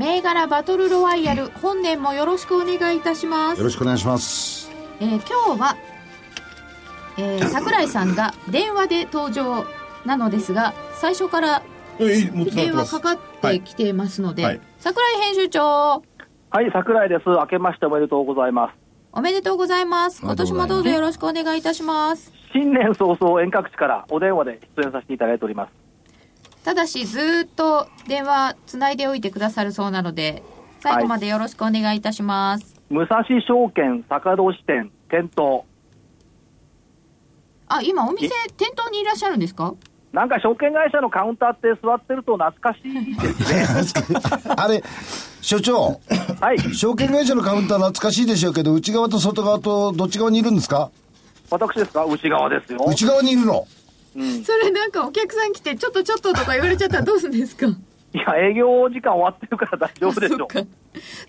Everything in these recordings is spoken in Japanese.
銘柄バトルロワイヤル本年もよろしくお願いいたしますよろしくお願いします。えー今日は、えー 桜井さんが電話で登場なのですが最初から電話かかってきてますので、はい桜井編集長はい、桜井です。明けましておめでとうございます。おめでとうございます今年もどうぞよろしくお願いいたします新年早々遠隔地からお電話で出演させていただいております。ただしずーっと電話つないでおいてくださるそうなので最後までよろしくお願いいたします、武蔵証券坂戸支店店頭。あ今お店店頭にいらっしゃるんですか？なんか証券会社のカウンターって座ってると懐かしいですね。あれ、所長、はい、証券会社のカウンター懐かしいでしょうけど、内側と外側とどっち側にいるんですか？私ですか？内側ですよ。内側にいるの。うん、それなんかお客さん来てちょっとちょっととか言われちゃったらどうするんですか？いや、営業時間終わってるから大丈夫でしょ。そっ。か。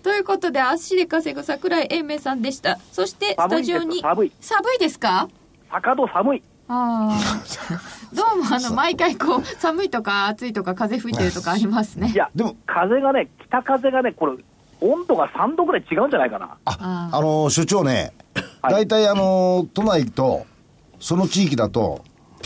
ということで足で稼ぐ桜井英明さんでした。そしてスタジオに寒い。寒いですか？坂戸寒い。ああ どうもあの毎回こう寒いとか暑いとか風吹いてるとかありますね。いや、でも風がね、北風がね、これ、温度が3度ぐらい違うんじゃないかな。ああの、所長ね、はい。大体あの、都内と、その地域だと、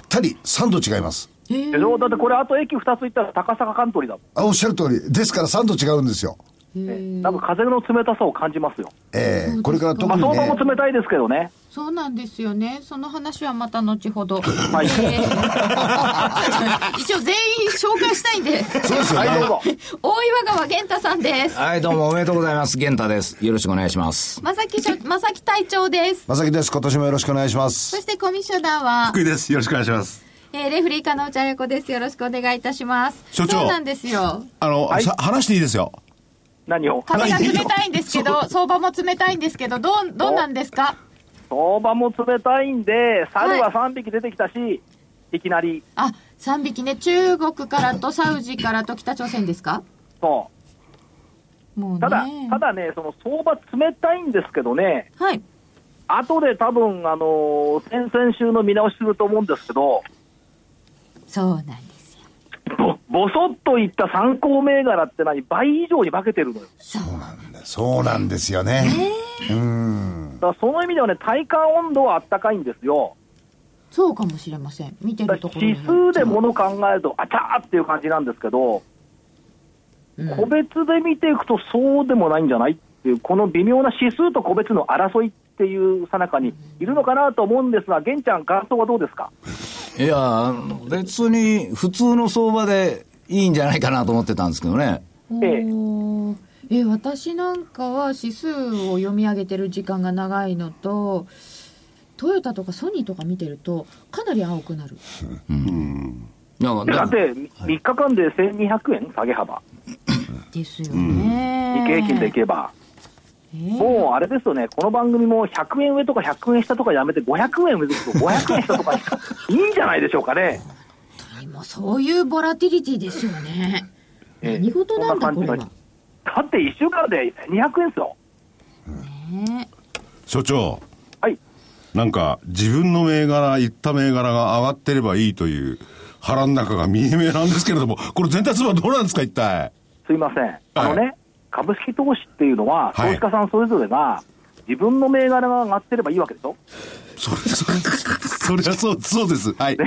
たり3度違います。へえでしょだってこれあと駅2つ行ったら高坂カントリーだもん。あ、おっしゃる通り。ですから3度違うんですよ。ね多分風の冷たさを感じますよ。ええこれから特まあ、にね相場、も冷たいですけどね。そうなんですよねその話はまた後ほど、はいえー 一応全員紹介したいんでそうですよはい、どうね。ぞ。大岩川源太さんですはいどうもおめでとうございます源太ですよろしくお願いします正木しょ正木隊長ですまさきです。今年もよろしくお願いしまそす。してコミッショナーは福井です。よろしくお願いします。えーレフリー加納茶子です。よろしくお願いいたします。所長そうなんですよ。あの、はいさ話していいですよ。何を？風が冷たいんですけど、相場も冷たいんですけど、どう、どうなんですか？相場も冷たいんで、猿は3匹出てきたし、い、きなり、あ、3匹ね、中国からとサウジからと北朝鮮ですか？そもうね。う。ただ、ただね、その相場冷たいんですけどね、はい。後で多分、あのー先々週の見直しすると思うんですけど、そうなんですよ。ぼ、ぼそっといった参考銘柄って何？倍以上に化けてるのよ。そう。そうなんですよね。うん。だその意味ではね、体感温度はあったかいんですよ。そうかもしれません。見てだるところ指数でもの考えると、あちゃーっていう感じなんですけど、うん。個別で見ていくとそうでもないんじゃないっていう、この微妙な指数と個別の争いっていうさなかにいるのかなと思うんですが、玄ちゃん、感想はどうですか？いや別に普通の相場でいいんじゃないかなと思ってたんですけどね。えええ私なんかは指数を読み上げてる時間が長いのとトヨタとかソニーとか見てるとかなり青くなる。いやだって3日間で1200円下げ幅、ですよね、日経平均でいけば、ええもうあれですよね、この番組も100円上とか100円下とかやめて、500円上と500円下とか。に いいんじゃないでしょうかね。もうそういうボラティリティですよね。ええ。何事なんだこれはだって1週間で200円ですよ。ね所長、はいなんか自分の銘柄、言った銘柄が上がってればいいという腹の中が見え見えなんですけれども、これ全体相場どうなんですか、一体。すいません。あのね、株式投資っていうのは、はい投資家さんそれぞれが、自分の銘柄が上がってればいいわけでしょ？それ、それ、それはそう、そうです。はい。ね、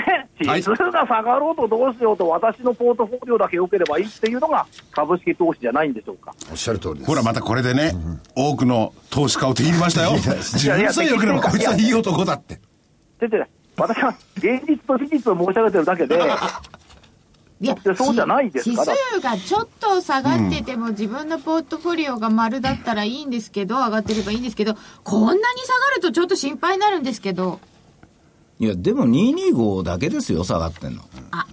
はい指数が下がろうとどうしようと、私のポートフォリオだけ良ければいいっていうのが株式投資じゃないんでしょうか。おっしゃる通りです。ほら、またこれでね、多くの投資家を敵に回したよ。自分さえ良ければこいつはいい男だって。でで私は現実と事実を申し上げてるだけで、いやでそうじゃないですか指数がちょっと下がってても、自分のポートフォリオが丸だったらいいんですけど上がってればいいんですけどこんなに下がるとちょっと心配になるんですけど。いやでも225だけですよ下がってんの。あ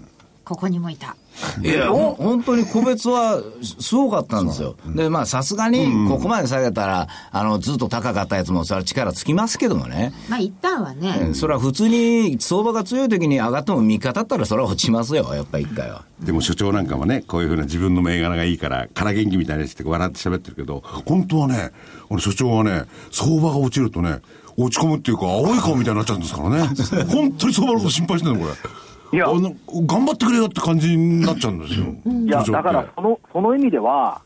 ここにもいた。いや、ほん本当に個別はすごかったんですよ。で、まあ、さすがに、ここまで下げたら、あの、ずっと高かったやつも、それは力つきますけどもね。まあ一旦はね。それは普通に相場が強い時に上がっても3日経ったらそれは落ちますよ、やっぱり一回は。でも所長なんかもね、こういうふうな自分の銘柄がいいから、空元気みたいにして笑って喋ってるけど、本当はね、あの所長はね、相場が落ちるとね、落ち込むっていうか、青い顔みたいになっちゃうんですからね。本当に相場のこと心配してるの、これ。いやあの頑張ってくれよって感じになっちゃうんですよ。いや、だからその、その意味では、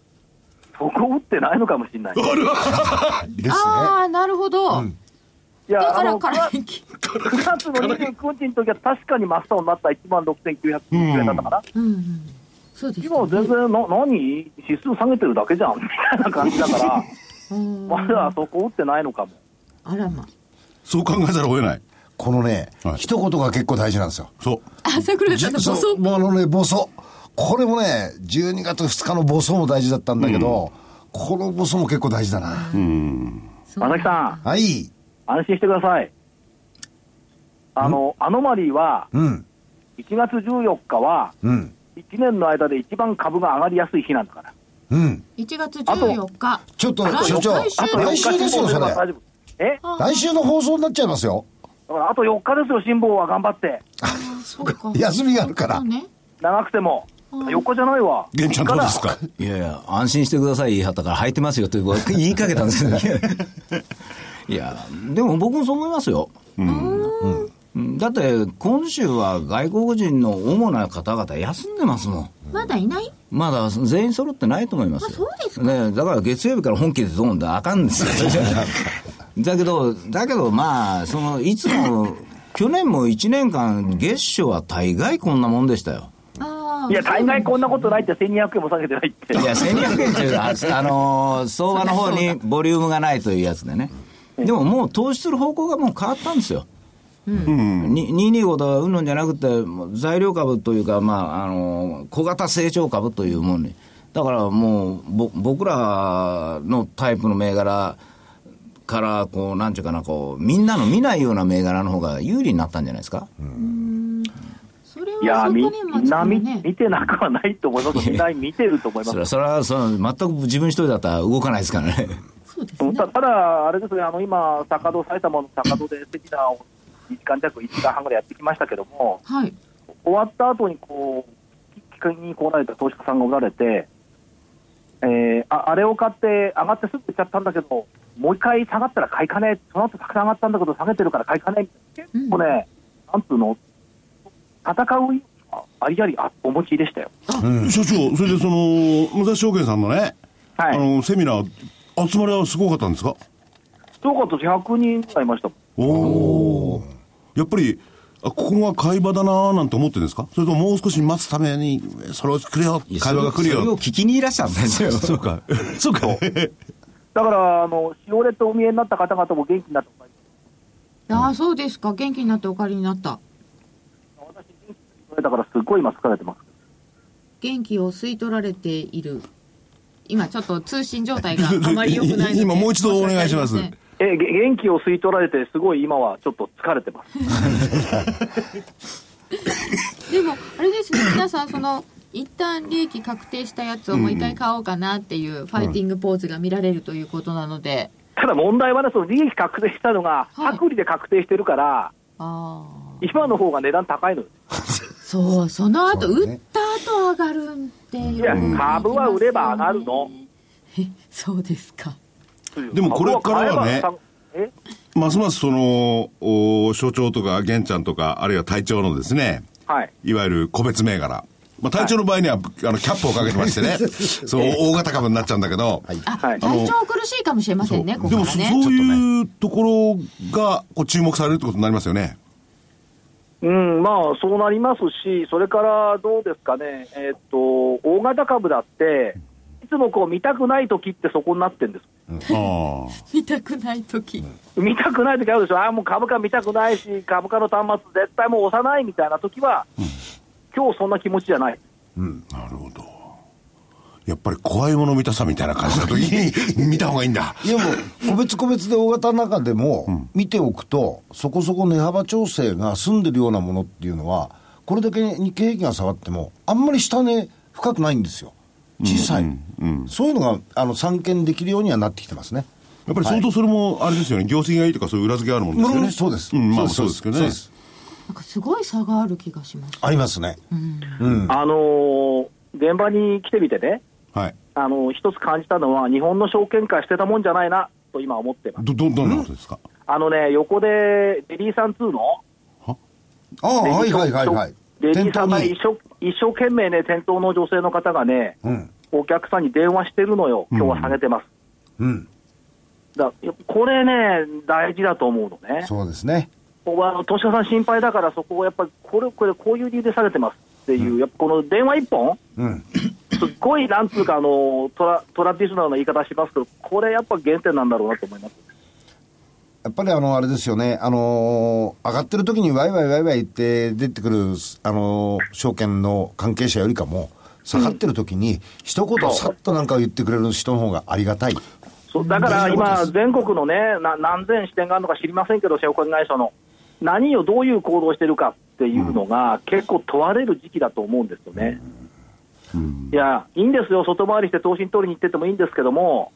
そこ打ってないのかもしれない。ですね。ああ、なるほど。いや、だからあの、から元気。9月の29日の時は確かに真っ青になった1万6990円だったかな。うんうん。そうです今は全然、な、何指数下げてるだけじゃんみたいな感じだから、うんまだそこ打ってないのかも。あらま。そう考えざるを得ない。このね、はい一言が結構大事なんですよ。そう。あ、桜井さんのボソうもうあのね、ボソ。これもね、12月2日のボソも大事だったんだけど、このボソも結構大事だな。正木さん、はい。安心してください。あの、アノマリーは、うん。1月14日は、うん。1年の間で一番株が上がりやすい日なんだから。うん。1月14日。ちょっと、来所長、来週ですよ、それ。え来週の放送になっちゃいますよ。だからあと4日ですよ、辛抱は頑張って。そうか。休みがあるから。長くても。4日じゃないわ。玄ちゃんどうですか？いやいや、安心してください、言い張ったから、履いてますよって言いかけたんですよ。いや、でも僕もそう思いますよ。うんだって、今週は外国人の主な方々休んでますもん。まだいない？まだ全員揃ってないと思いますよ。あそうですね、だから月曜日から本気でドーンってあかんですよ。だけど、だけどまあ、その、いつも、去年も1年間、月初は大概こんなもんでしたよ。ああ。いや、大概こんなことないって1200円も下げてないって。いや、1200円っていうのは、あのー 相場の方にボリュームがないというやつでね。でももう投資する方向がもう変わったんですよ。に225とかうんぬんじゃなくて、材料株というか、まあ、あのー小型成長株というものに。だからもう、ぼ僕らのタイプの銘柄から、こう、なんちゅうかな、こう、みんなの見ないような銘柄の方が有利になったんじゃないですか？それいや、はみんな見。見てなくはないと思います。みんな見てると思いますそれは、。それは、その全く自分一人だったら動かないですからね。そうですね。たただ、あれですね、あの今、坂戸、埼玉の坂戸でセミナーを2時間弱、1時間半ぐらいやってきましたけども、はい。終わった後にこう、機に来られた投資家さんがおられて、えーああれを買って、上がってすぐ売っちゃったんだけど、もう一回下がったら買いかねえ、その後たくさん上がったんだけど、下げてるから買いかねえ、結構ね、なんつうの、戦う意ありありあお持ちでしたよ。所長、それでその、武蔵証券さんのね、はい。あの、セミナー、集まりはすごかったんですか？そうかと100人ぐらいいました。おお。やっぱり、あここが買い場だなーなんて思ってるんですか？それとももう少し待つために、それを来るよ、会話が来るそれをよ。聞きにいらっしゃったんですよ。そうか。そうか。だから、あの、しおれとお見えになった方々も元気になってもらいああ、そうですか。元気になってお帰りになった。私、元気になれたから、すっごい今疲れてます。元気を吸い取られている。今ちょっと通信状態が あまり良くないので。今もう一度お願いしますえげ元気を吸い取られて、すごい今はちょっと疲れてます。でも、あれですね、皆さん、その、一旦利益確定したやつをもう一回買おうかなっていうファイティングポーズが見られるということなので、ただ問題はね、その利益確定したのが、はい薄利で確定してるから、ああ。今の方が値段高いのよ。そう、その後、そうね売った後上がるっていう。いや、株は売れば上がるの。え、そうですか。でもこれからはねますますその、お所長とか玄ちゃんとか、あるいは隊長のですね、はい。いわゆる個別銘柄。まあ、隊長の場合には、あの、キャップをかけてましてね、そう、大型株になっちゃうんだけど、あ、はい体調苦しいかもしれませんね、こでもそこはね。そういうところが、こう、注目されるってことになりますよね。うん、まあ、そうなりますし、それからどうですかね、えーっと、大型株だって、いつもこう見たくない時ってそこになってるんです。ああ。見たくない時。見たくない時あるでしょ、ああ、もう株価見たくないし、株価の端末絶対もう押さないみたいな時は、今日そんな気持ちじゃない。なるほど。やっぱり怖いもの見たさみたいな感じの時に見た方がいいんだ。でも、個別個別で大型の中でも、見ておくと、そこそこ値幅調整が済んでるようなものっていうのは、これだけ日経平均が下がっても、あんまり下値深くないんですよ。小さい。そういうのが、あの、散見できるようにはなってきてますね。やっぱり相当それも、あれですよね、業績がいいとかそういう裏付けあるもんですよね。そうです。うん、まあそうですけどね。なんかすごい差がある気がします。ありますね。うん。あのー、現場に来てみてね、はい。あのー、一つ感じたのは、日本の証券会してたもんじゃないな、と今思ってます。ど、ど、どんなことですか？あのね、横で、レディーさん2の、ああ、はいはいはいはい。レディーさんが店一生一生懸命ね、店頭の女性の方がね、うん。お客さんに電話してるのよ、今日は下げてます。うん。だこれね、大事だと思うのね。そうですね。ここはあの投資家さん心配だから、そこをやっぱり、これ、これ、こういう理由で下げてますっていう、やっぱこの電話一本、うん。すっごいなんつうか、あのトラトラディショナルな言い方しますけど、これやっぱ原点なんだろうなと思います。やっぱりあの、あれですよね、あのー上がってる時にワイワイワイワイ言って出てくる、あのー証券の関係者よりかも、下がってる時に、一言さっとなんか言ってくれる人の方がありがたい。そうだから今、全国のねな、何千支店があるのか知りませんけど、証券会社の、何をどういう行動をしてるかっていうのが、結構問われる時期だと思うんですよね。いや、いいんですよ、外回りして投資に取りに行っててもいいんですけども、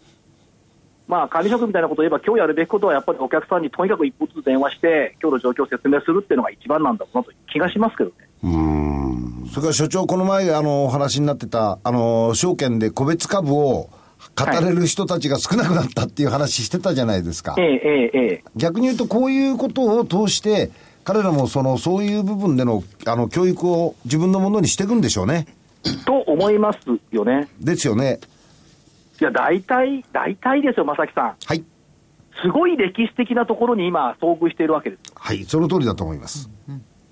まあ、管理職みたいなことを言えば、今日やるべきことは、やっぱりお客さんにとにかく一歩ずつ電話して、今日の状況を説明するっていうのが一番なんだろうなという気がしますけどね。それから所長、この前、あの、お話になってた、あの、証券で個別株を語れる人たちが少なくなったっていう話してたじゃないですか。ええええええ逆に言うと、こういうことを通して、彼らもその、そういう部分での、あの、教育を自分のものにしていくんでしょうね。と思いますよね。ですよね。いや、大体、大体ですよ、正木さん。はい。すごい歴史的なところに今、遭遇しているわけです。はい、その通りだと思います。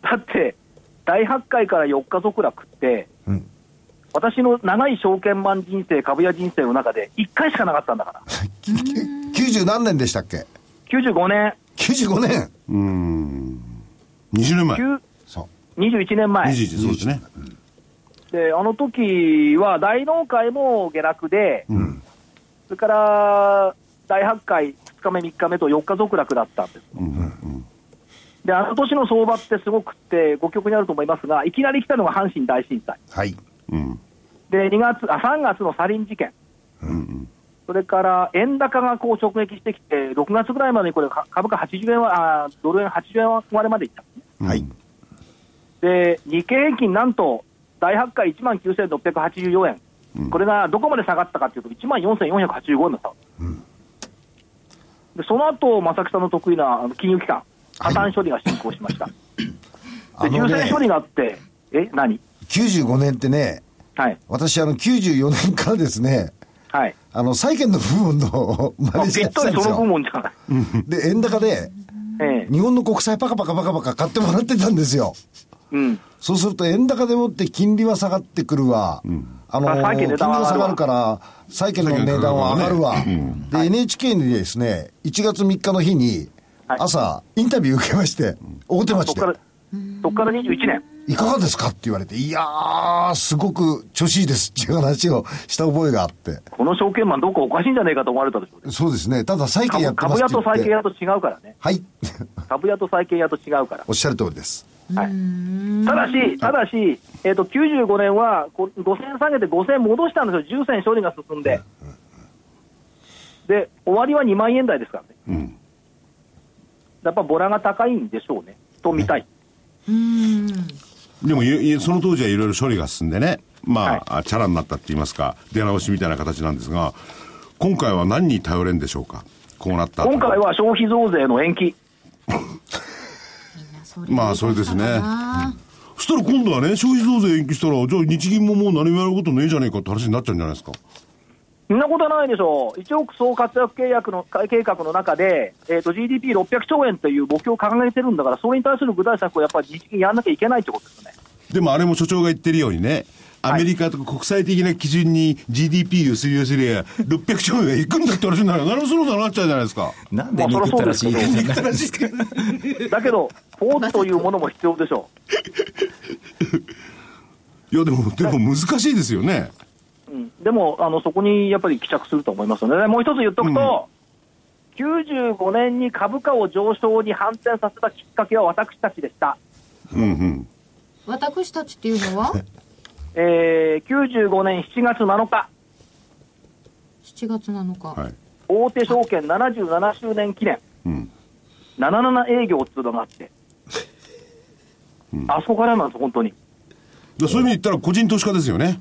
だって、第8回から4日続落って、うん。私の長い証券マン人生、株屋人生の中で1回しかなかったんだから。90何年でしたっけ？95年、?95 年。うーん。20年前。9そう。21年前。21そうですね。で、あの時は大納会も下落で、それから第8回2日目、3日目と4日続落だったんです。で、あの年の相場ってすごくって、ご記憶にあると思いますが、いきなり来たのが阪神大震災。はい。うん。で、2月、あ、3月のサリン事件。それから円高がこう直撃してきて、6月ぐらいまでにこれ、か株価80円は、あドル円80円割れまでいったんですね。はい。で、日経平均なんと、第8回1万9684円、これがどこまで下がったかというと、1万4485円の差、でその後正木さんの得意な金融機関、破綻処理が進行しました。あのねで優先処理があって、え、何？95年ってね、はい、私あの94年からですね、はい、あの、債券の部門のマあネージャーやってぴったりその部たんですよ。門じゃない、で、円高で、ええ。日本の国債パカパカパカパカ買ってもらってたんですよ。うん、そうすると円高でもって金利は下がってくるわ。あの、あ債券金利が下がるから、債券の値段は上がるわ。で、NHK にですね、1月3日の日に、はい朝、インタビュー受けまして、大手町でそこか。ら、から21年、いかがですかって言われて、いやー、すごく調子いいですっていう話をした覚えがあって。この証券マン、どっかおかしいんじゃないかと思われたでしょうね、そうですね。ただ債券や株ってますって言って。株屋と債券屋と違うからね、はい。株屋と債券屋と違うから。おっしゃる通りです。はい、ただし、ただし、えー、と95年はこ5000下げて5000戻したんですよ、10銭処理が進んで、で終わりは2万円台ですからね、やっぱボラが高いんでしょうね、と見たい、でもいいその当時はいろいろ処理が進んでね、まあ、チャラになったって言いますか、出直しみたいな形なんですが、今回は何に頼れんでしょうか、こうなった後。今回は消費増税の延期、まあそれですねなそしたら今度はね、消費増税延期したら、じゃあ日銀ももう何もやることねえじゃねえかって話になっちゃうんじゃないですか。そんなことはないでしょう、1億総活躍契約の計画の中で、えー、と GDP600 兆円という目標を掲げてるんだから、それに対する具体策をやっぱり日銀やらなきゃいけないってことですよね。でもあれも所長が言ってるようにね、アメリカとか国際的な基準に GDP をすり寄せりゃ、600兆円がいくんだって話になる。何もそろそろなっちゃうじゃないですか。なんで憎たらしい言い方になるんですかだけど、フォーツというものも必要でしょう。いやでも、でも難しいですよね。うんでもあのそこにやっぱり帰着すると思いますので、もう一つ言っとくと、95年に株価を上昇に反転させたきっかけは私たちでした。うんうん。私たちっていうのは？えー、95年7月7日、7月7日、はい。大手証券77周年記念、うん。77営業っていうのがあって、あそこからなんです、本当に。でそういう意味で言ったら個人投資家ですよね。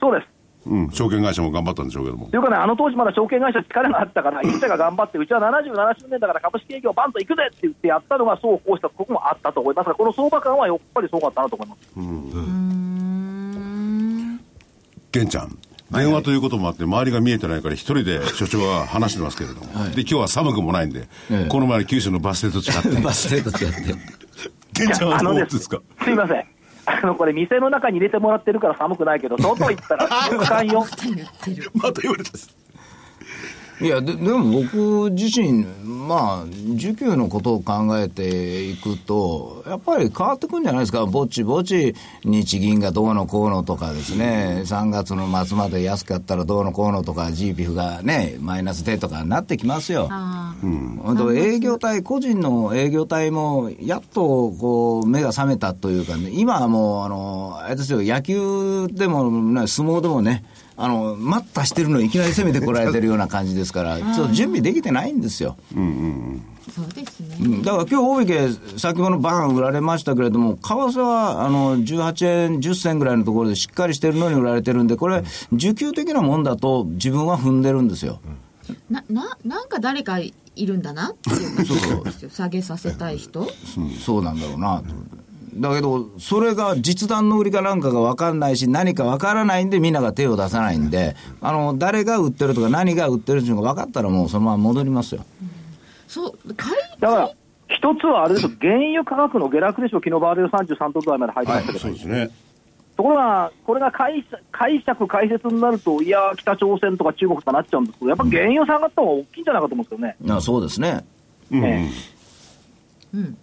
そうです。うん。証券会社も頑張ったんでしょうけどもと。いうかね、あの当時まだ証券会社力があったから、一社が頑張って、うちは77周年だから株式営業バンと行くぜって言ってやったのが、そうこうしたところもあったと思いますが、この相場感はやっぱりすごかったなと思います。うーん玄ちゃん。電話ということもあって、周りが見えてないから、一人で所長は話してますけれども。で、今日は寒くもないんで、ええこの前の九州のバス停と違って。バス停と違って。玄ちゃんはどうあのですか？すいません。あの、これ店の中に入れてもらってるから寒くないけど、外行ったら瞬間よ。言ってるまた言われたいやで、でも僕自身、まあ、需給のことを考えていくと、やっぱり変わってくんじゃないですか、ぼちぼち日銀がどうのこうのとかですね、3月の末まで安かったらどうのこうのとか、GPF がね、マイナスでとかなってきますよ。あー。本当営業体、個人の営業体も、やっとこう目が覚めたというかね、今はもう、あのあれですよ、野球でも、ね、相撲でもね、あの待ったしてるのにいきなり攻めてこられてるような感じですから、ちょっと準備できてないんですよ。そうですね、うん。だから今日大引け、先物バーン売られましたけれども、為替はあの18円10銭ぐらいのところでしっかりしてるのに売られてるんで、これ、需給的なもんだと、自分は踏んでるんですよ。なななんか誰かいるんだなっていう感じですよ下げさせたい人。そうなんだろうなと。だけど、それが実弾の売りかなんかが分かんないし、何か分からないんで、みんなが手を出さないんで、あの誰が売ってるとか、何が売ってるっていうのが分かったら、もうそのまま戻りますよ。そう買いだから、一つはあれですよ、原油価格の下落でしょ、昨日バーレル33ドル台まで入ってましたけど、そうですね。ところが、これが解釈、解釈解説になると、いやー、北朝鮮とか中国とかなっちゃうんですけど、やっぱ原油下がった方が大きいんじゃないかと思うんですけどね。あそうですね。うん。えうん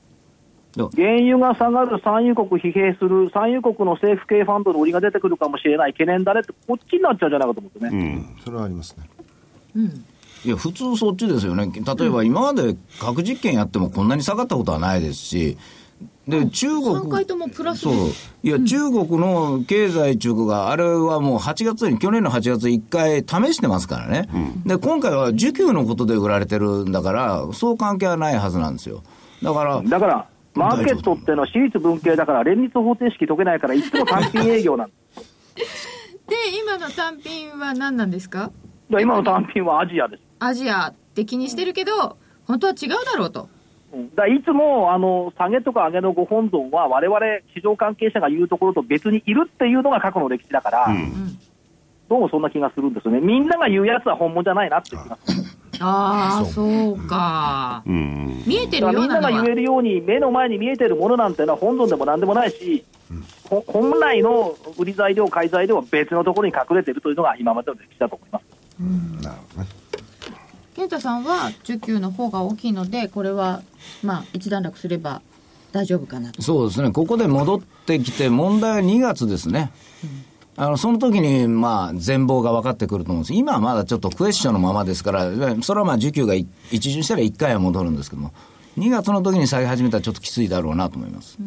原油が下がる産油国疲弊する、産油国の政府系ファンドの売りが出てくるかもしれない懸念だねって、こっちになっちゃうんじゃないかと思うんですよね。うん。それはありますね。うんいや、普通そっちですよね。例えば今まで核実験やってもこんなに下がったことはないですし、で、中国。3回ともプラスそう。いや、中国の経済中国が、あれはもう8月に、去年の8月1回試してますからね。で、今回は需給のことで売られてるんだから、そう関係はないはずなんですよ。だから、だから、マーケットっていうのは私立文系だから、連立方程式解けないから、いつも単品営業なん です。で今の単品は何なんですか？今の単品はアジアです。アジアって気にしてるけど本当は違うだろうと。うん。だからいつもあの下げとか上げのご本尊は、われわれ市場関係者が言うところと別にいるっていうのが過去の歴史だから、どうもそんな気がするんですよね、みんなが言うやつは本物じゃないなって気がする、ああそうかうん。見えてだからみんなが言えるように、目の前に見えてるものなんてのは本尊でもなんでもないし、ほ本来の売り材料、買い材料は別のところに隠れているというのが今までの歴史だと思います。なるほどね。健太さんは需給の方が大きいのでこれはまあ一段落すれば大丈夫かなとそうですね、ここで戻ってきて、問題は2月ですね。あのその時にまあ全貌が分かってくると思うんです今はまだちょっとクエスチョンのままですから、それはまあ需給がい一巡したら1回は戻るんですけども、2月の時に下げ始めたらちょっときついだろうなと思います。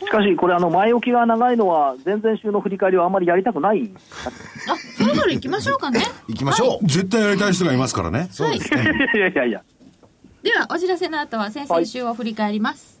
しかし、これ、あの前置きが長いのは、前々週の振り返りはあんまりやりたくない、あそろそろ行きましょうかね 行きましょう。絶対やりたい人がいますからね。はいいやいやいやいや。ではお知らせの後は先々週を振り返ります、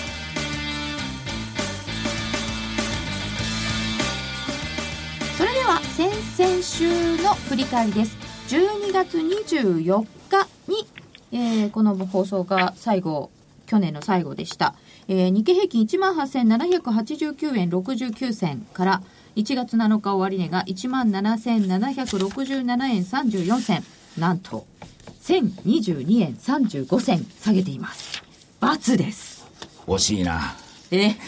では先々週の振り返りです。12月24日に、えーこの放送が最後去年の最後でした、えー日経平均1万8789円69銭から1月7日終値が1万7767円34銭。なんと1022円35銭下げています×です。惜しいな。え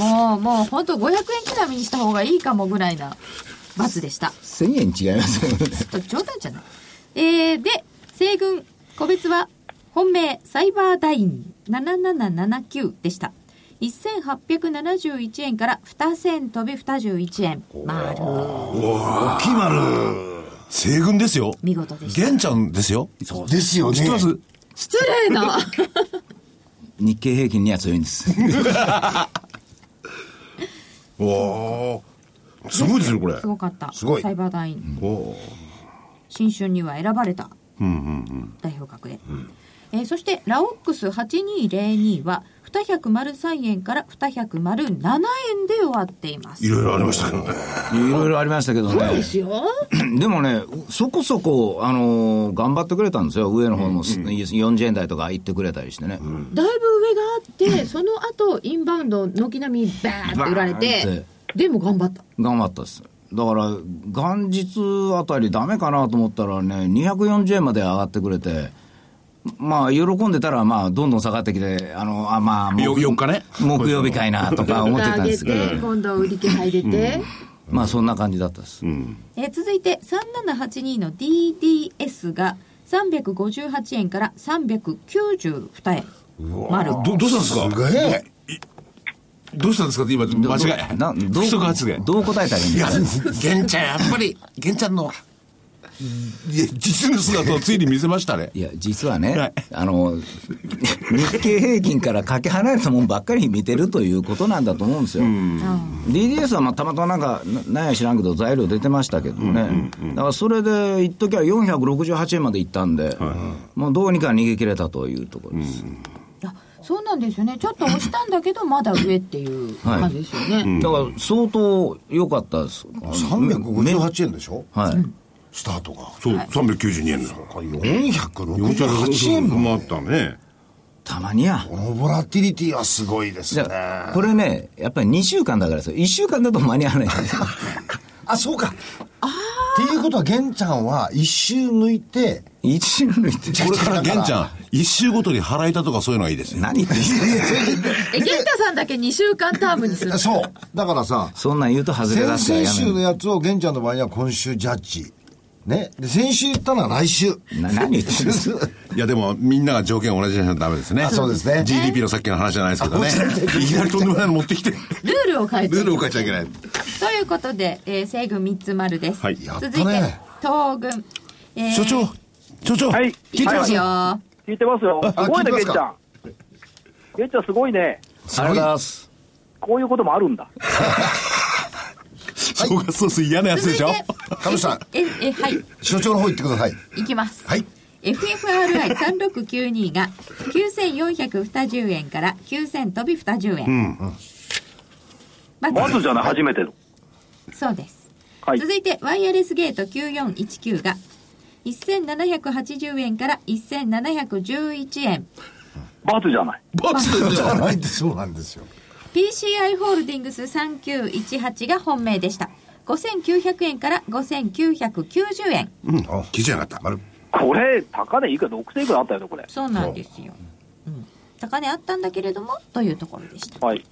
もうもう本当500円刻みにした方がいいかもぐらいな×でした1000円違いますよね。冗談じゃない。えー、で、西軍、個別は、本命、サイバーダイン7779でした。1871円から2銭飛び21円。丸。大きい丸。西軍ですよ。見事でした。玄ちゃんですよ。ですよね。知ってます失礼な。日経平均には強いんです。おおー。すごいですよ、これ。すごかった。すごいサイバーダイン。おお新春には選ばれた。ー。うんうんうん。代表格で。えーそして、ラオックス8202は、203円から207円で終わっています。いろいろありましたけどね。いろいろありましたけどね。ですよ。でもね、そこそこ、あのー頑張ってくれたんですよ。上の方も40円台とか行ってくれたりしてね。だいぶその後インバウンド軒並みバーンって売られてでも頑張った頑張ったです。だから、元日あたりダメかなと思ったらね、240円まで上がってくれて、まあ、喜んでたら、まあ、どんどん下がってきて、あの、あまあ、よ木4日ね。木曜日かいなとか思ってたんですけど、今度売り気配出て、まあ、そんな感じだったです。うん。えー続いて3782の DDS が358円から392円丸ど、どうしたんですか？すげえ。どうしたんですかって今、間違い。などう不足発言。どう答えたらいいんですか、玄ちゃん、やっぱり、玄ちゃんの、いや、実の姿をついに見せましたね。いや、実はね、はいあの、日経平均からかけ離れたもんばっかり見てるということなんだと思うんですよ。DDS はまあたまたまなんか、ななんや知らんけど、材料出てましたけどね。だからそれで、一時は468円までいったんで、もうどうにか逃げ切れたというところです。いやそうなんですよねちょっと押したんだけどまだ上っていうはい感じですよね、だから相当良かったです。358円でしょ？はい。スタートが。そう、392円だ。468円も。もあったね。たまにや。このボラティリティはすごいですね。これね、やっぱり2週間だからですよ。1週間だと間に合わないんですよ。あ、そうか。っていうことは、玄ちゃんは一周抜いて、一週抜いて？これから玄ちゃん、一周ごとに払いたとかそういうのがいいですよ。何言ってんのえ玄太さんだけ2週間タームにするそう。だからさ、そんなん言うと外れ出すから先々週のやつを玄ちゃんの場合には今週ジャッジ。ね。で、先週言ったのは来週。な何言ってるんですかいやでもみんなが条件同じじゃダメですね。あそうですね GDP のさっきの話じゃないですけどね。いきなりとんでもないの持ってきて、ルールを変えてルールを変えちゃいけない。ということで、えー、西軍3つ丸です、はいやったね続いて東軍、えー所長、所長、はい聞いてますよ聞いてますよ。すごいね、聞いてますか？玄ちゃん。玄ちゃんすごいね。ありがとうございます。こういうこともあるんだ。正月ソース嫌なやつでしょ？神さん、ええはい所長の方行ってください。いきますはい。FFRI3692 が9420円から9000飛び20円、ままずじゃない、初めての。そうです、はい。続いてワイヤレスゲート9419が1780円から1711円バツじゃない。バツじゃないってそうなんですよ。PCI ホールディングス3918が本命でした。5900円から5990円。聞いちゃなかった。これ、高値いくら6000いくらあったよね、これ。そうなんですよ、うん、高値あったんだけれどもというところでした。はい。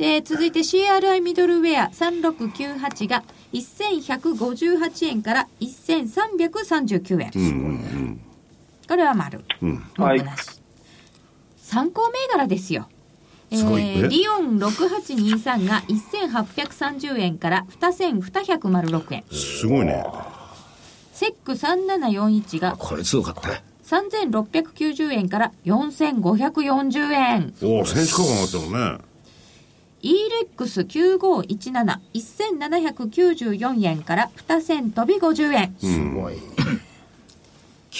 えー続いて CRI ミドルウェア3698が1158円から1339円、これは丸、文句はい。なし参考銘柄ですよリオン6823が1830円から2206円すごいね。セック3741がこれすごかった。3690円から4540円おお、1000近く上がったもんね。EREX9517、1794円から2000飛び50円。すごい。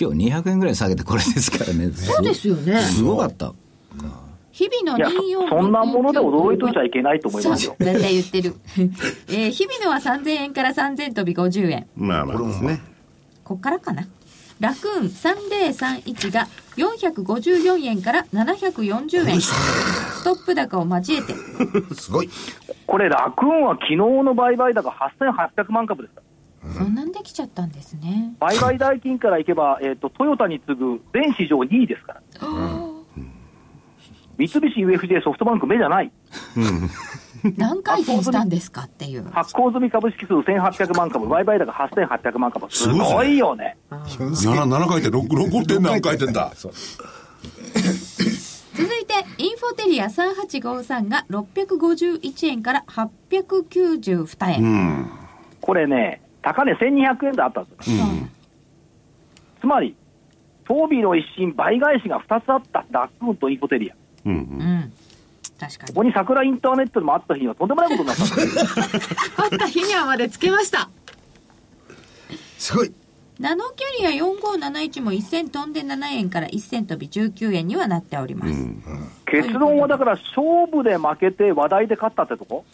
今日200円ぐらい下げてこれですからね。そうですよね。すごかった。日々のいや24そそんなもので驚いといちゃいけないと思いますよ。そう大体言ってる。えー日々のは3000円から3000飛び50円。まあまあです。ね。こっからかな。ラクーン3031が454円から740円。ストップ高を交えて。す。ごい。これ、ラクーンは昨日の売買高8800万株です。そんなんできちゃったんです。ね。売買代金からいけば、えー、とトヨタに次ぐ全市場2位です。から、三菱 UFJ ソフトバンク目じゃない、何回転したんですかっていう。発行済み株式数1800万株、売買高8800万株、すすごいですねごい。よね。7, 7回転、6, 6点何回転だ。続いて、インフォテリア3853が651円から892円。これね、高値1200円であったんです。よ、つまり、当ビの一新、倍返しが2つあった、ダックーンとインフォテリア、うんうん。確かに。ここに桜インターネットでもあった日にはとんでもないことになったんですよあった日にはまでつけました。すごい。ナノキャリア4571も1銭飛んで7円から1銭飛び19円にはなっております。結論はだから、勝負で負けて、話題で勝ったってとこ？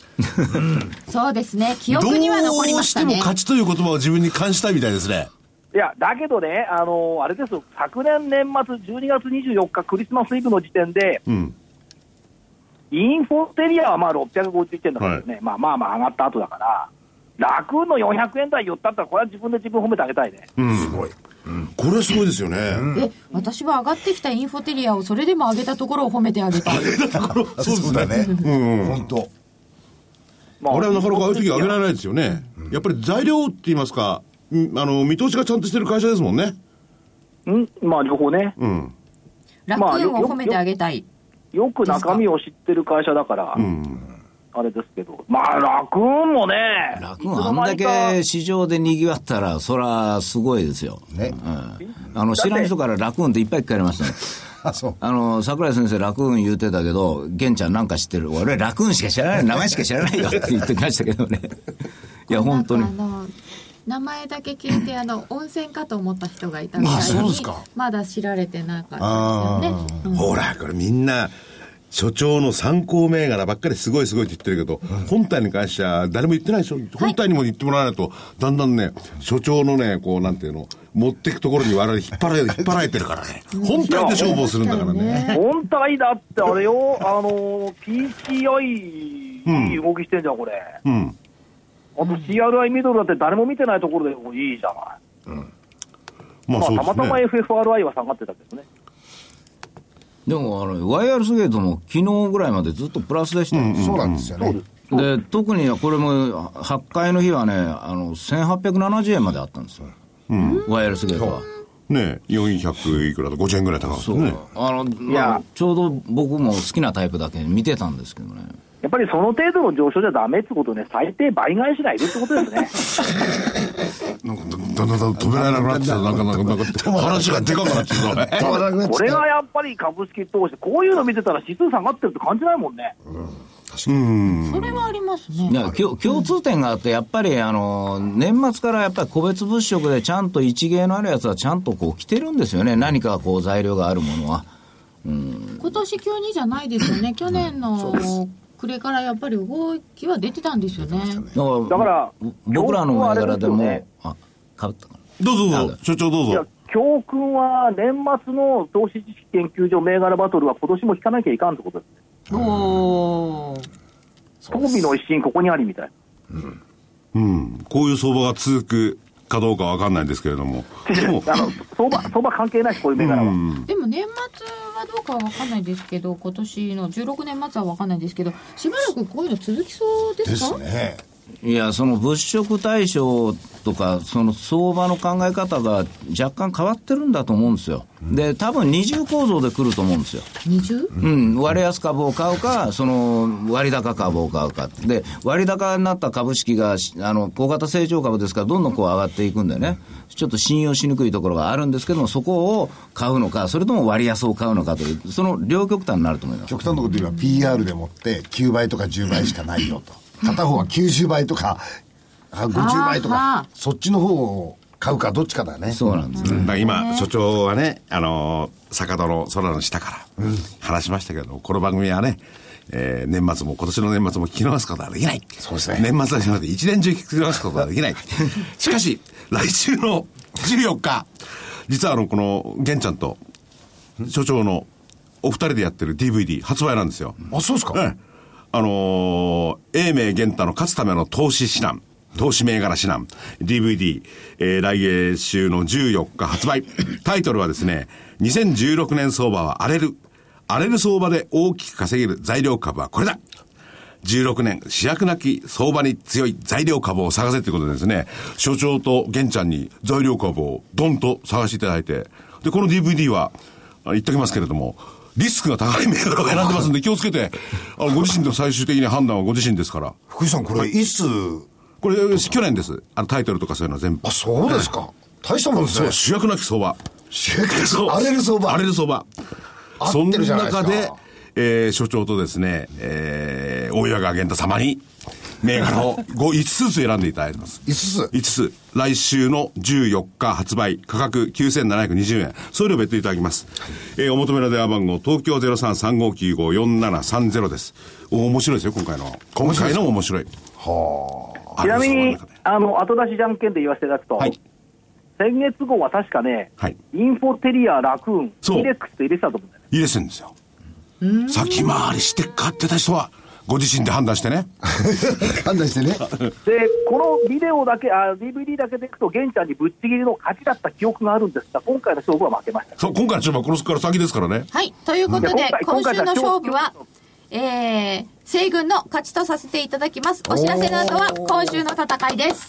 そうですね。記ど憶には残りうましたね。しても勝ちという言葉を自分に感じたいみたいですね。いや、だけどね、あのあれですよ、昨年年末12月24日、クリスマスイブの時点で、うん。インフォテリアはまあ651円だからね、まあまあまあ上がった後だから、楽の400円台言ったったら、これは自分で自分褒めてあげたいね。すごい。これはすごいですよね。え、私は上がってきたインフォテリアをそれでも上げたところを褒めてあげたい。そうだね。本当。まあれはなかなかああいう時上げられないですよね。やっぱり材料って言いますか、うんあの、見通しがちゃんとしてる会社ですもんね。んまあ両方ね、うん。楽園を褒めてあげたい。よく中身を知ってる会社だから、あれですけど、まあ楽運もね、楽運あんだけ市場で賑わったら、そらすごいですよ。ねうんあの知らん人から楽運っていっぱい聞かれましたね。あ、そう。あの、桜井先生、楽運言うてたけど、玄ちゃんなんか知ってる俺、楽運しか知らない、名前しか知らないよって言ってきましたけどね。いや、本当に名前だけ聞いて あの温泉かと思った人がいたみたいにあそうですかまだ知られてなかったですよね。うんほら、これみんな、所長の参考銘柄ばっかりすごいすごいって言ってるけど、本体に関しては誰も言ってないでしょ。本体にも言ってもらわないと、だんだんね、所長のね、こう、なんていうの、持ってくところに我々引っ張られ、引っ張られてるからね。本体で勝負をするんだからね。本体だってあれよ、あの PCI、いい動きしてんじゃん、これ。うん。あと CRI ミドルだって誰も見てないところでもいいじゃない。まあまあ、そうですね。たまたま FFRI は下がってたけどね。でも、あの、ワイヤレスゲートも昨日ぐらいまでずっとプラスでしたよ。そうなんですよね。で、特にこれも、8回の日はね、あの、1870円まであったんですよ。ワイヤレスゲートは。ね400いくらだ、50円ぐらい高かったそう。ね。あの、まあちょうど僕も好きなタイプだけ見てたんですけどね。やっぱりその程度の上昇じゃダメってことね、最低倍返しがいるってことですね。なんかだだんだんだん止められなくなってきた。なんか、なんか、なんか、話がでかくなってきた。止まらなくなっこれがやっぱり株式投資、こういうの見てたら指数下がってるって感じないもんね。うん。それはありますね。いや共共通点があって、やっぱりあの年末からやっぱり個別物色でちゃんと一芸のあるやつはちゃんとこう来てるんですよね、何かこう材料があるものは。今年急にじゃないですよね。去年の暮れからやっぱり動きは出てたんですよね。だからだから僕らの銘柄でも、あかぶったかな。どうぞどうぞ、所長どういやぞ。、教訓は年末の投資知識研究所銘柄バトルは今年も引かなきゃいかんってことですね。おー。当ビの一新ここにありみたいうん。こういう相場が続くかどうかわかんないんですけれども。でも、な。あの、相場、相場関係ないし、こういう銘柄は。でも年末はどうかは分かんないですけど、今年の16年末は分かんないですけど、しばらくこういうの続きそうでですかね。いや、その物色対象とか、その相場の考え方が若干変わってるんだと思うんですよ。で、多分二重構造で来ると思うんですよ。20? うん、割安株を買うか、その割高株を買うか。で、割高になった株式が、しあの、小型成長株ですから、どんどんこう上がっていくんでね、ちょっと信用しにくいところがあるんですけども、そこを買うのか、それとも割安を買うのかという、その両極端になると思います。極端なこと言えば PR でもって9倍とか10倍しかないよと。片方は90倍とかあ50倍とか、そっちの方を買うかどっちかだね。そうなんですね。だから今、所長はね、あのー坂戸の空の下から、話しましたけど、この番組はね、えー年末も、今年の年末も聞き逃すことはできない。そうですね年末はじゃなくて、一年中聞き逃すことはできない。しかし、来週の14日、実はあの、この、玄ちゃんと、所長のお二人でやってる DVD 発売なんですよ。あ、そうですかええあのー英明玄太の勝つための投資指南、投資銘柄指南、DVD、えー来月週の14日発売。タイトルはですね、2016年相場は荒れる。荒れる相場で大きく稼げる材料株はこれだ16年、主役なき相場に強い材料株を探せということでですね、所長と玄ちゃんに材料株をドンと探していただいて、で、この DVD は、言っときますけれども、リスクが高い銘柄を選んでますんで気をつけて、あのご自身で最終的に判断はご自身ですから。福井さん、これ、いつ、これ、去年です。あのタイトルとかそういうのは全部あ、。そうですか。大したもんですねそう、。主役なき相場。主役荒れる相場。荒れる相場。合ってるじゃな中で、えー所長とですね、えー大岩川源太様に、銘柄を5、5つずつ選んでいただいてます。5つ？5つ。来週の14日発売、価格9720円。送料別途いただきます。えーお求めの電話番号、東京0335954730です。お面白いですよ、今回の。今回の面白い。はあ。ちなみにあの、後出しじゃんけんで言わせていただくと、はい先月号は確かね、はいインフォテリア、ラクーン、イレックスって入れてたと思うんだよね。入れてんですよ。先回りして買ってた人は、ご自身で判断してね。判断してね。で、このビデオだけ、あ DVD だけでいくと、玄ちゃんにぶっちぎりの勝ちだった記憶があるんですが、今回の勝負は負けました。そう、今回の勝負はこのから先ですからね。はい。ということでいや、今週の勝負は今、えー、西軍の勝ちとさせていただきます。お知らせの後は、今週の戦いです。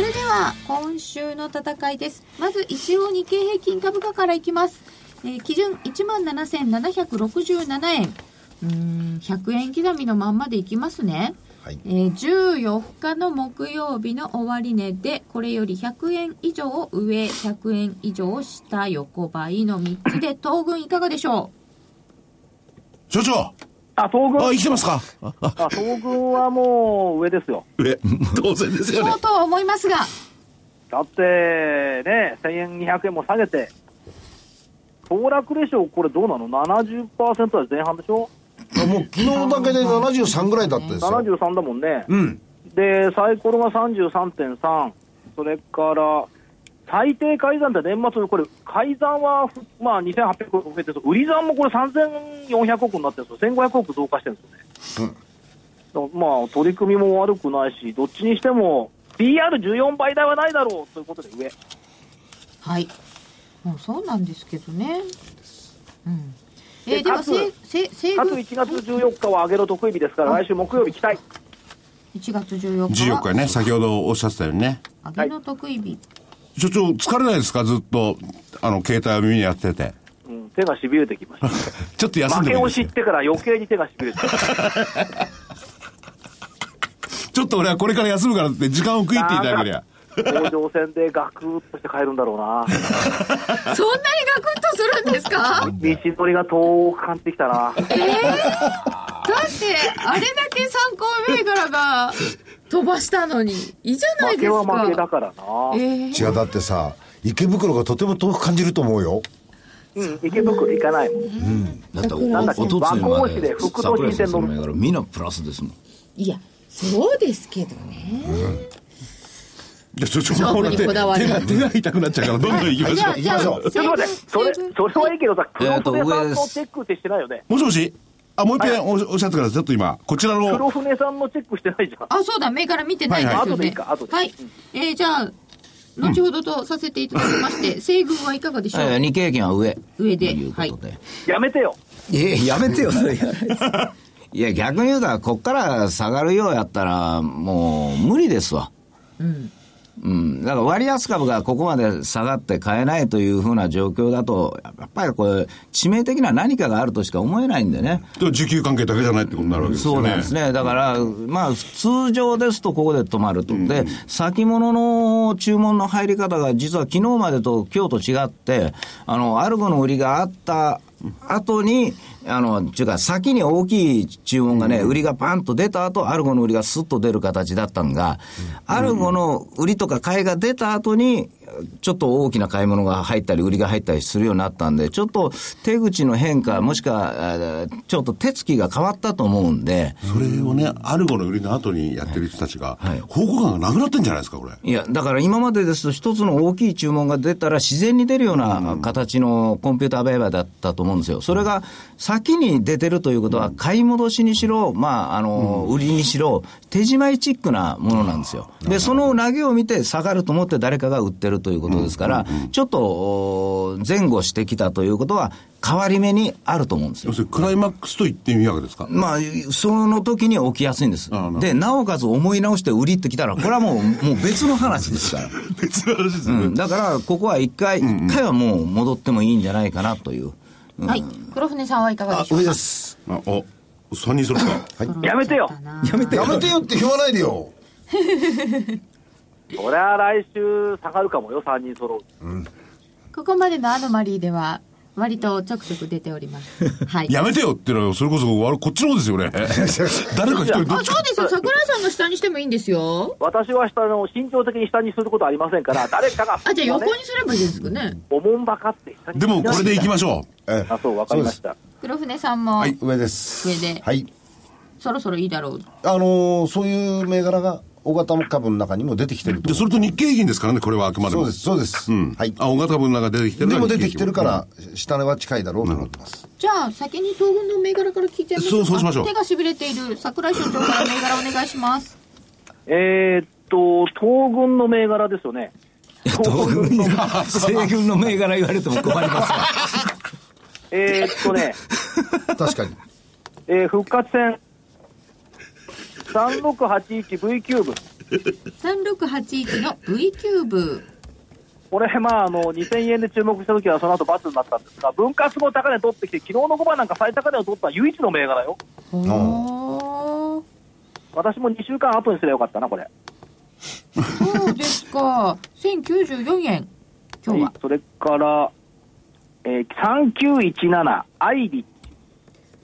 それでは今週の戦いです。まず一応日経平均株価からいきます、えー基準1万7767円。うーん100円刻みのまんまでいきますね、はい。えー14日の木曜日の終値でこれより100円以上上100円以上下横ばいの3つで。東軍いかがでしょ所長あ、東軍あ、生きてますか？あ、東軍はもう上ですよ。上。当然ですうよねそう。とは思いますがだってね、1000円、200円も下げて、騰落レシオ、これどうなの ?70% は前半でしょ？あもう昨日の段階で73ぐらいだったですよ。?73 だもんね。うん。で、サイコロが33.3、それから、最低改ざんって年末、これ、改ざんは、まあ、2800億増えてる売り算もこれ3400億になってるんですよ。1500億増加してるんですよね。まあ、取り組みも悪くないし、どっちにしても、PR14 倍台はないだろうということで上。はい。もうそうなんですけどね。うん。えせ、せ、西かつ軍1月14日は上げろ得意日ですから、来週木曜日期待。1月14日は14日ね、先ほどおっしゃってたようにね。上げの得意日。所長、疲れないですか？ずっと、あの、携帯を耳にやってて。うん、手がしびれてきました。ちょっと休ん負けをでもいいですよ知ってから余計に手がしびれて。ちょっと俺はこれから休むからって時間を食いっていただけりゃ。甲状腺でガクッとして帰るんだろうな。そんなにガクッとするんですか？道のりが遠く感じてきたな。だって、あれだけ参考銘柄が飛ばしたのに、いいじゃない負けですか。は負けだからな。えー。違う、だってさ、池袋がとても遠く感じると思うよ。うん、池袋行かないもん。だっておなんだっけおとつい和までの。桜井先生の銘柄みんなプラスですもん。いやそうですけどね、じゃあ所長勝負もらってにこだわり手が手が痛くなっちゃうからどんどん行きましょう。じゃあじゃあちょっと待って、それ、それはいいけどさ、黒えーと船さん上です。のチェックってしてないよね。もしもし？あもう一遍おおっしゃってください。ちょっと今こちらの。黒船さんのチェックしてないじゃん。あそうだ。銘柄見てないですよね。はいはい。後でいいか後で。はい。えー、じゃあ後ほどとさせていただきまして、西軍はいかがでしょう、えー日経平均は上。上で。ということで、やめてよ。いや、やめてよ、それ。いや、逆に言うたら、こっから下がるようやったら、もう、無理ですわ。うんうん。だから割安株がここまで下がって買えないというふうな状況だと、やっぱりこれ、致命的な何かがあるとしか思えないんでね。需給関係だけじゃないってことになるわけですよねそうなんですね。だから、まあ、通常ですとここで止まると。で、先物の注文の入り方が実は昨日までと今日と違って、あの、アルゴの売りがあった後に、あの、ちゅうか、先に大きい注文がね、売りがパンと出た後、アルゴの売りがスッと出る形だったんが、アルゴの売りとか買いが出た後に、ちょっと大きな買い物が入ったり、売りが入ったりするようになったんで、ちょっと手口の変化、もしくは、えーちょっと手つきが変わったと思うんで、それをねアルゴの売りの後にやってる人たちがはい。方向感がなくなってんじゃないですかこれ。いや、だから今までですと、一つの大きい注文が出たら、自然に出るような形のコンピューター売買だったと思うんですよ。それが先に出てるということは、買い戻しにしろ、まあ、あの、売りにしろ、手仕舞いチックなものなんですよ。で、その投げを見て下がると思って誰かが売ってるということですから、ちょっとお前後してきたということは、変わり目にあると思うんですよ。要。するにクライマックスと言ってみるわけですか？まあ、その時に起きやすいんです。で、なおかつ思い直して売りってきたら、これはもう、もう別の話ですから。別の話ですね、うん、だから、ここは一回、一回はもう戻ってもいいんじゃないかなという。はい。黒船さんはいかがでしょう上かです。あお3人そろった。やめてよ。やめてやめてよって言わないでよ。そりゃ来週下がるかもよ、3人揃う。ここまでのアノマリーでは割とちょくちょく出ております。はい。やめてよってのはそれこそわこっちの方ですよね。誰か一人どそうですよ。桜井さんの下にしてもいいんですよ。私は下の、慎重的に下にすることはありませんから、誰かが、あじゃあ横にすればいいですかね。おもんばかって下に。でもこれでいきましょえあ、そう、わかりました。黒船さんもはい、上です。上ではい。そろそろいいだろうあのーそういう銘柄が大型株の中にも出てきてるでそれと日経平均ですからねこれはあくまでもそうです、そうです。うんはい。あ大型分の中で出てきてるでも出てきてるから、下値は近いだろうと思ってます。じゃあ先に東軍の銘柄から聞いちゃいましょそうそうしましょう手がしびれている桜井所長から銘柄お願いしますえーっと、東軍の銘柄ですよね。東軍の、西軍の銘柄言われても困りますわ。えーっとね、確かに。えー復活戦、3681V キューブ。3681の V キューブこれ、まあ、あの、2000円で注目したときはその後×になったんですが、分割後高値取ってきて、昨日の後場なんか最高値を取った唯一の銘柄よ。私も2週間後にすればよかったな、これ。そうですか1094円今日は、それから、えー、3917、アイリッチ。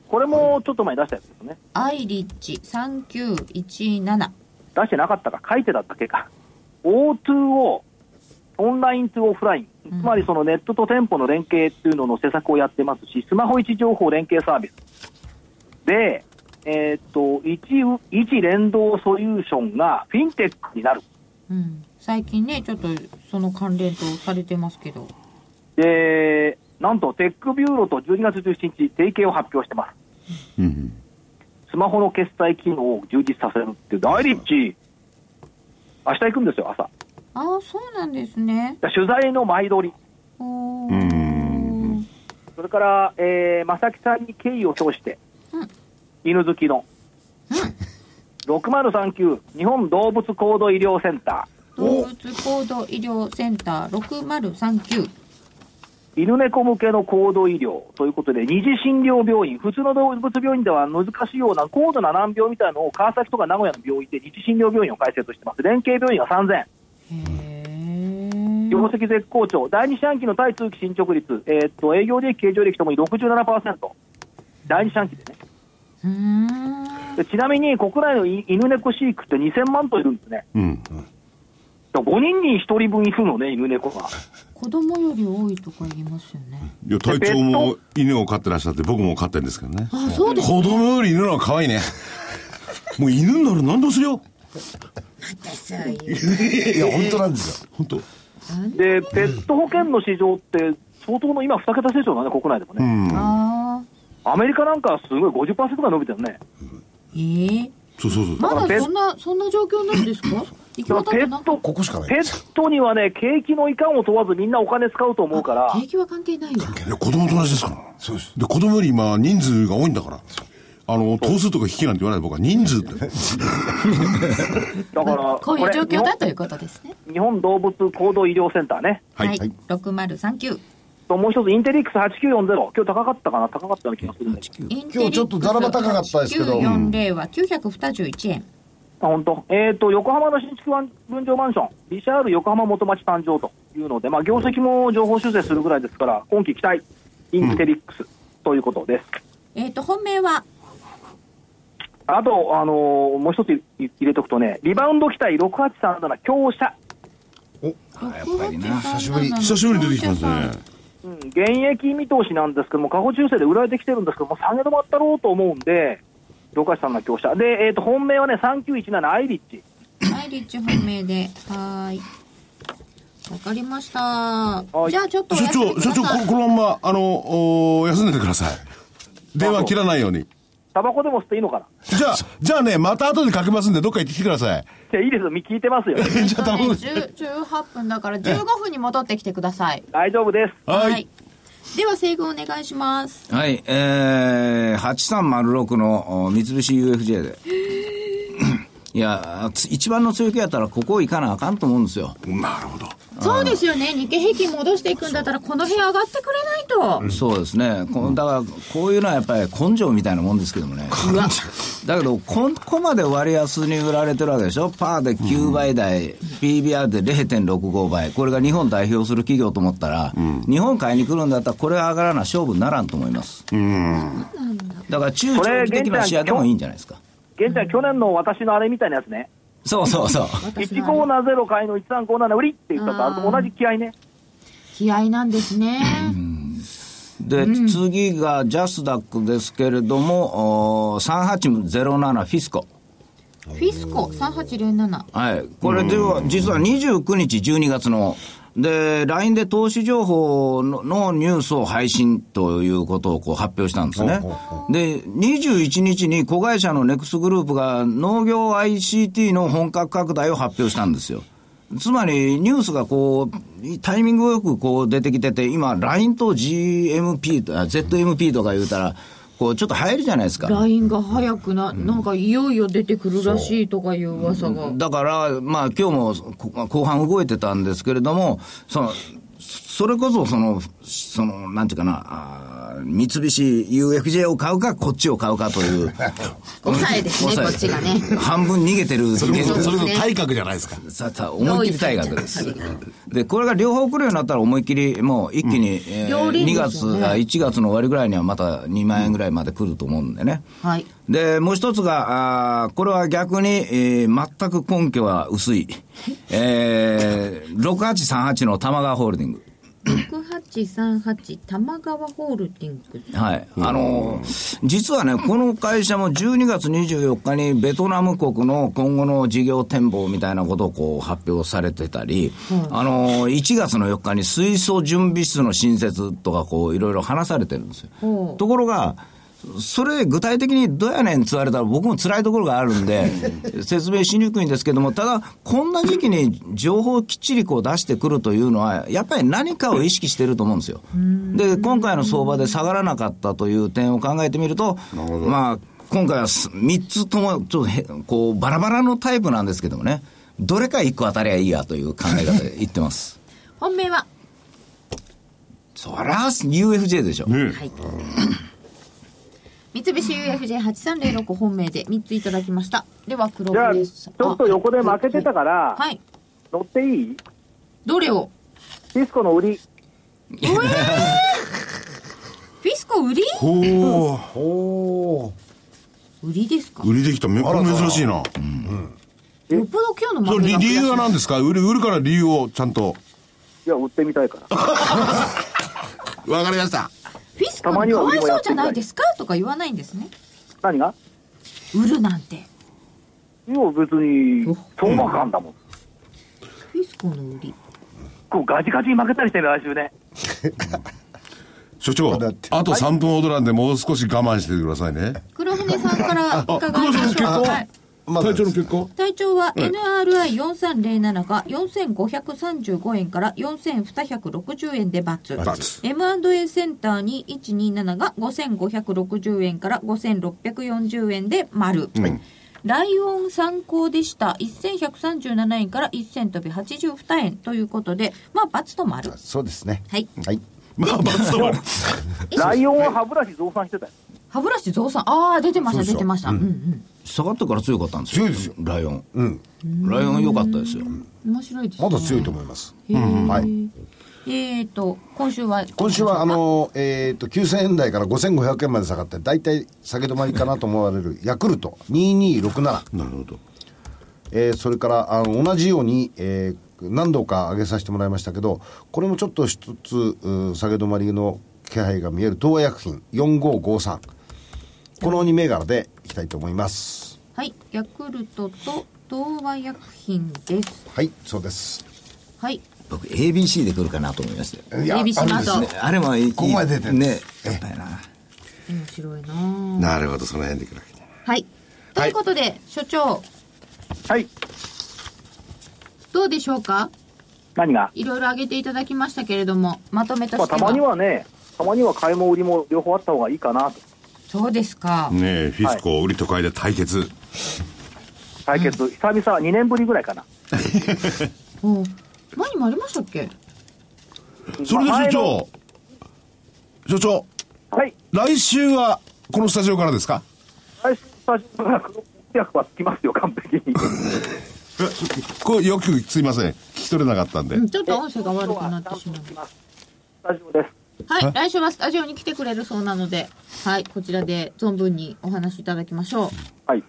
これもちょっと前に出したやつですね。アイリッチ3917出してなかったか、書いてただけか。O2O、オンライン2オフライン。つまりそのネットと店舗の連携っていうのの施策をやってますし、スマホ位置情報連携サービス。で、えーっと、位置、位置連動ソリューションがフィンテックになる。うん最近ねちょっとその関連とされてますけどで、なんとテックビューローと12月17日、提携を発表してます。うんスマホの決済機能を充実させるっていう、大リッチ、明日行くんですよ、朝。ああそうなんですね。取材の前撮り。それから、えー、正木さんに敬意を表して、うん。犬好きの、6039日本動物高度医療センタ動物高度医療センター6039ー、犬猫向けの高度医療ということで、二次診療病院、普通の動物病院では難しいような高度な難病みたいなのを川崎とか名古屋の病院で二次診療病院を開設してます。連携病院が3000。へえ業績絶好調、第二四半期の対通期進捗率、えーっと営業利益、経常利益ともに67%、第二四半期でね。うーんでちなみに国内のい犬猫飼育って2000万頭いるんですね。うん5人に1人分いるのね、犬猫が。子供より多いとか言いますよね。いや、隊長も犬を飼ってらっしゃって、僕も飼ってるんですけどね。あ、そうです子供より犬の方が可愛いね。もう犬になら何でもするよ？いや、本当なんですよ。本当。で、ペット保険の市場って、相当の今、2桁成長だね、国内でもね。ああ。アメリカなんかすごい50%ぐらい伸びてるね。ええそうそうそう。まだそんな、そんな状況なんですか？ペット、ここしかないペットにはね、景気のいかんを問わずみんなお金使うと思うから、景気は関係ないよ。いや子供と同じですから。そうです。で、子供より今、人数が多いんだから。あの、頭数とか引きなんて言わないで僕は人数って。だから、こういう状況だこということですね。れ日本動物行動医療センターね。はい。はい6039。と、もう一つ、インテリックス8940。今日高かったかな？高かったような気がするんだけど。イン今日ちょっとだらば高かったですけど940は921円。あ、本当。えっ、と、横浜の新築分譲マンション、リシャール横浜元町誕生というので、まあ、業績も情報修正するぐらいですから、今期期待、インテリックスということです。えっ、と、本命は、あと、あのーもう一つ入れとくとね、リバウンド期待6837強者。お、やっぱりな久しぶり久しぶりに出てきたんですね。うん、現役見通しなんですけども、過去修正で売られてきてるんですけども、下げ止まったろうと思うんで、6837強者。で、えっ、と、本命はね、3917アイリッチ。はい、リッチ本命で。はーい。わかりました。いじゃあちょっとお所長、休みください。所長、ここのまんま、あの、お休んでてください。電話切らないように。タバコでも吸っていいのかな？じゃあ、じゃあね、また後でかけますんで、どっか行ってきてください。いや、いいですよ、聞いてますよ。じゃあ、頼む。10 18分だから15分に戻ってきてください。大丈夫です。はい。では、西軍お願いします。はい、えー、8306のお三菱 UFJ で。いや、つ一番の強気やったらここ行かなあかんと思うんですよ。なるほど。そうですよね。日経平均戻していくんだったら、この辺上がってくれないと。そうですね。こだから、こういうのはやっぱり根性みたいなもんですけどもね。だけど、ここまで割安に売られてるわけでしょ？パーで9倍台、PBR で0.65倍。これが日本代表する企業と思ったら、日本買いに来るんだったら、これは上がらな勝負にならんと思います。だから、中長期的な視野でもいいんじゃないですか。現在、去年の私のあれみたいなやつね。そうそうそう。1570買いの1357売りって言ったとあれと同じ気合いね。気合なんですね。で、次がジャスダックですけれども、おー3807フィスコ。フィスコ3807。はい。これでは、実は29日12月の、で、LINE で投資情報ののニュースを配信ということをこう発表したんですね。で、21日に子会社のネクスグループが農業 ICT の本格拡大を発表したんですよ。つまり、ニュースがこう、タイミングよくこう出てきてて、今、LINE と GMP ZMP とか言うたら、こう、ちょっと入るじゃないですか。LINE が早くな、なんかいよいよ出てくるらしいとかいう噂が。だから、まあ、今日もこ後半動いてたんですけれども、その、それこそ、その、その、なんていうかな、あー三菱 UFJ を買うか、こっちを買うかという。抑えですね、こっちがね。半分逃げてる。それこそ、それこねそ体格じゃないですか。ささ思いっきり大学です。で、これが両方来るようになったら思いっきり、もう一気に、えー両輪2月、ですよねあ1月の終わりぐらいにはまた2万円ぐらいまで来ると思うんでね。はい。で、もう一つが、あーこれは逆に、えー全く根拠は薄い。えー、6838の玉川ホールディング。6838玉川ホールディングス。はい。あのー実はね、この会社も12月24日にベトナム国の今後の事業展望みたいなことをこう発表されてたり、あのー1月の4日に水素準備室の新設とかこういろいろ話されてるんですよ。ところが、それ具体的にどうやねんって言われたら僕も辛いところがあるんで、説明しにくいんですけども、ただ、こんな時期に情報をきっちりこう出してくるというのは、やっぱり何かを意識してると思うんですよ。で、今回の相場で下がらなかったという点を考えてみると、まあ、今回は3つともちょっとへこうバラバラのタイプなんですけどもね、どれか1個当たりゃいいやという考え方で言ってます。本命は？そりゃ UFJ でしょ。ねはい。三菱 UFJ8306 本命で3ついただきました。では、黒じゃあ、ブレスちょっと横で負けてたから、はい。乗っていい？どれを？シスコの売り。フィスコ売り？ほおー。売りですか？う。売りできた。めこれ珍しいな。よっぽど今日の負けが理理由は何ですか？売る売るから理由をちゃんといや、売ってみたいから。わかりましたフィスコたまにはにかわいそうじゃないですかとか言わないんですね。何が？売るなんて。いや、別に、相場感だもん。フィスコの売り。こうガチガチに負けたりしてる来週ね。所長あと3分ほどなんでもう少し我慢しててくださいね。黒船さんから伺いましょうまだ体調の結果体調は NRI4307 が4535円から4260円で×。罰 M&A センター2127が5560円から5640円で丸。ライオン参考でした。1137円から1000飛び82円ということで、まあ、×と丸。そうですね。はい。はい。まあ罰 とも ライオンは歯ブラシ増産してたよ。歯ブラシ増産。ああ、出てました、出てました。うんうん。下がってから強かったんですよ。強いですよライオン。うん。ライオン良かったですよ。面白いですね。まだ強いと思います。はい。えーと、今週は。今週は、あ、の、えっと、9000円台から5500円まで下がって、大体下げ止まりかなと思われる ヤクルト2267。なるほどえーそれからあの同じように、えー何度か上げさせてもらいましたけど、これもちょっと一つ、う下げ止まりの気配が見える東和薬品4553。この2銘柄でいきたいと思います。はい、ヤクルトと東和薬品です。はい、そうです。はい。僕 ABC で来るかなと思いました ABC あるんですまねあれもいい。ここまで出てるね。やっぱりな。面白いなぁなるほどその辺でいくわけだはい。ということで、所長、はい。どうでしょうか？何が？いろいろ挙げていただきましたけれども、まとめとまあ、しては。たまにはね、たまには買いも売りも両方あった方がいいかなと。そうですか。ねえフィスコ売りと買いで対決対決、久々2年ぶりぐらいかな。お何もありましたっけ？それで所長所長はい。来週はこのスタジオからですか？来週スタジオから黒役はつきますよ、完璧に。これよくすいません聞き取れなかったんでうん、ちょっと音声が悪くなってしまう。スタジオです。はい、来週はスタジオに来てくれるそうなので、はい、こちらで存分にお話しいただきましょう。はい。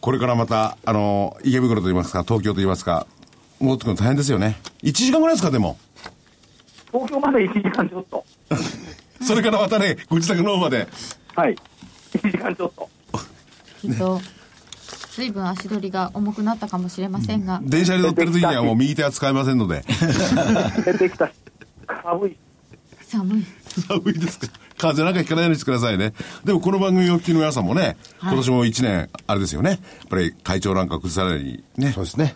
これからまたあの池袋といいますか東京といいますか戻ってくるの大変ですよね1時間ぐらいですかでも東京まで1時間ちょっと。それからまたねご自宅の方まではい。1時間ちょっと。きっと、随分足取りが重くなったかもしれませんが、電車に乗ってる時にはもう右手は使えませんので出てきたし、寒い。寒い。寒いですか。風邪なんかひかないようにしてくださいね。でもこの番組をお聞きの皆さんもね、今年も1年あれですよね。やっぱり体調なんか崩さないようにね。そうですね。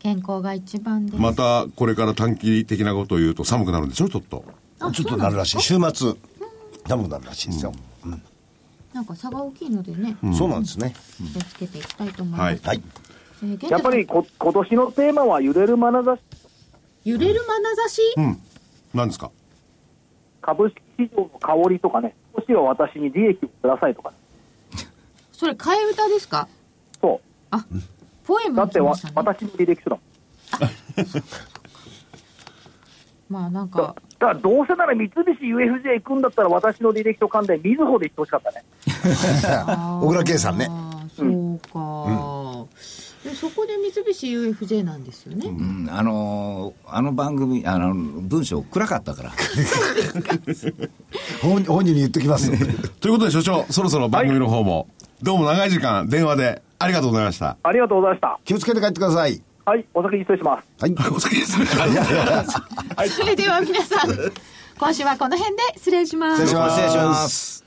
健康が一番です。またこれから短期的なことを言うと寒くなるんでしょ？ちょっと。あちょっとなるらしい。週末、寒くなるらしいですよ。なんか差が大きいのでね、そうなんですね。気をつけていきたいと思います。はい。はい。えーやっぱりこ今年のテーマは揺れる眼差し、揺れる眼差し、うん。何ですか？株式市場の香りとかね、少しは私に利益をくださいとか、それ替え歌ですか？そあ、ポエう。ムだってわ。私の履歴書だもん。まあなんだだか、からどうせなら三菱 UFJ 行くんだったら私の履歴書関連、みずほで行ってほしかったね。小倉圭さんね。そうか、でそこで三菱 UFJ なんですよね、うん、あのーあの番組、あの、文章暗かったから。本本人に言っときます。ということで所長そろそろ番組の方も、どうも長い時間電話でありがとうございましたありがとうございました。気をつけて帰ってください。はい、お先に失礼します。はい。お先です それでは皆さん今週はこの辺で失礼します失礼します失礼します。